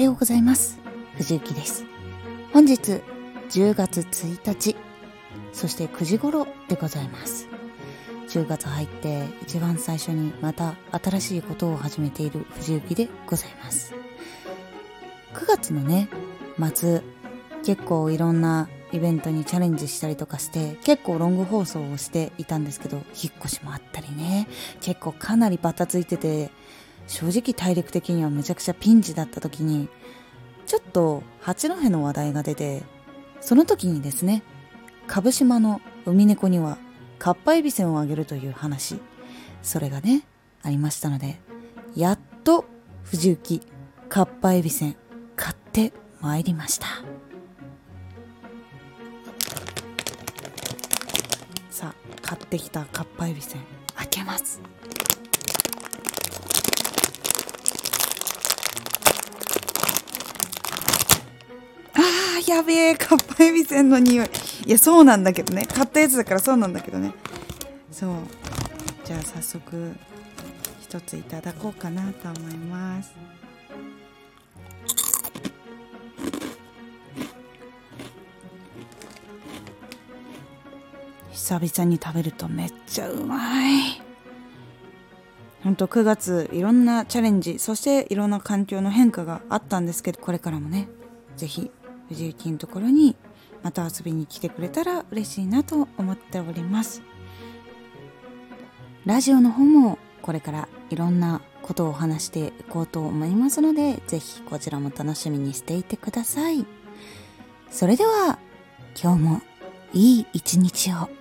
はようございます。藤幸です。本日10月1日そして9時頃でございます。10月入って一番最初にまた新しいことを始めている藤幸でございます。9月のね末結構いろんなイベントにチャレンジしたりとかして結構ロング放送をしていたんですけど引っ越しもあったりね結構かなりバタついてて正直体力的にはめちゃくちゃピンチだった時にちょっと八戸の話題が出てその時にですね蕪島の海猫にはかっぱえびせんをあげるという話それがねありましたのでやっと藤幸かっぱえびせん買ってまいりました。さあ買ってきたかっぱえびせん開けます。やべえかっぱえびせんの匂い。いやそうなんだけどね。買ったやつだからそうなんだけどね。そう。じゃあ早速一ついただこうかなと思います。久々に食べるとめっちゃうまい。ほんと9月いろんなチャレンジそしていろんな環境の変化があったんですけどこれからもね是非藤幸のところにまた遊びに来てくれたら嬉しいなと思っております。ラジオの方もこれからいろんなことを話していこうと思いますので是非こちらも楽しみにしていてください。それでは今日もいい一日を。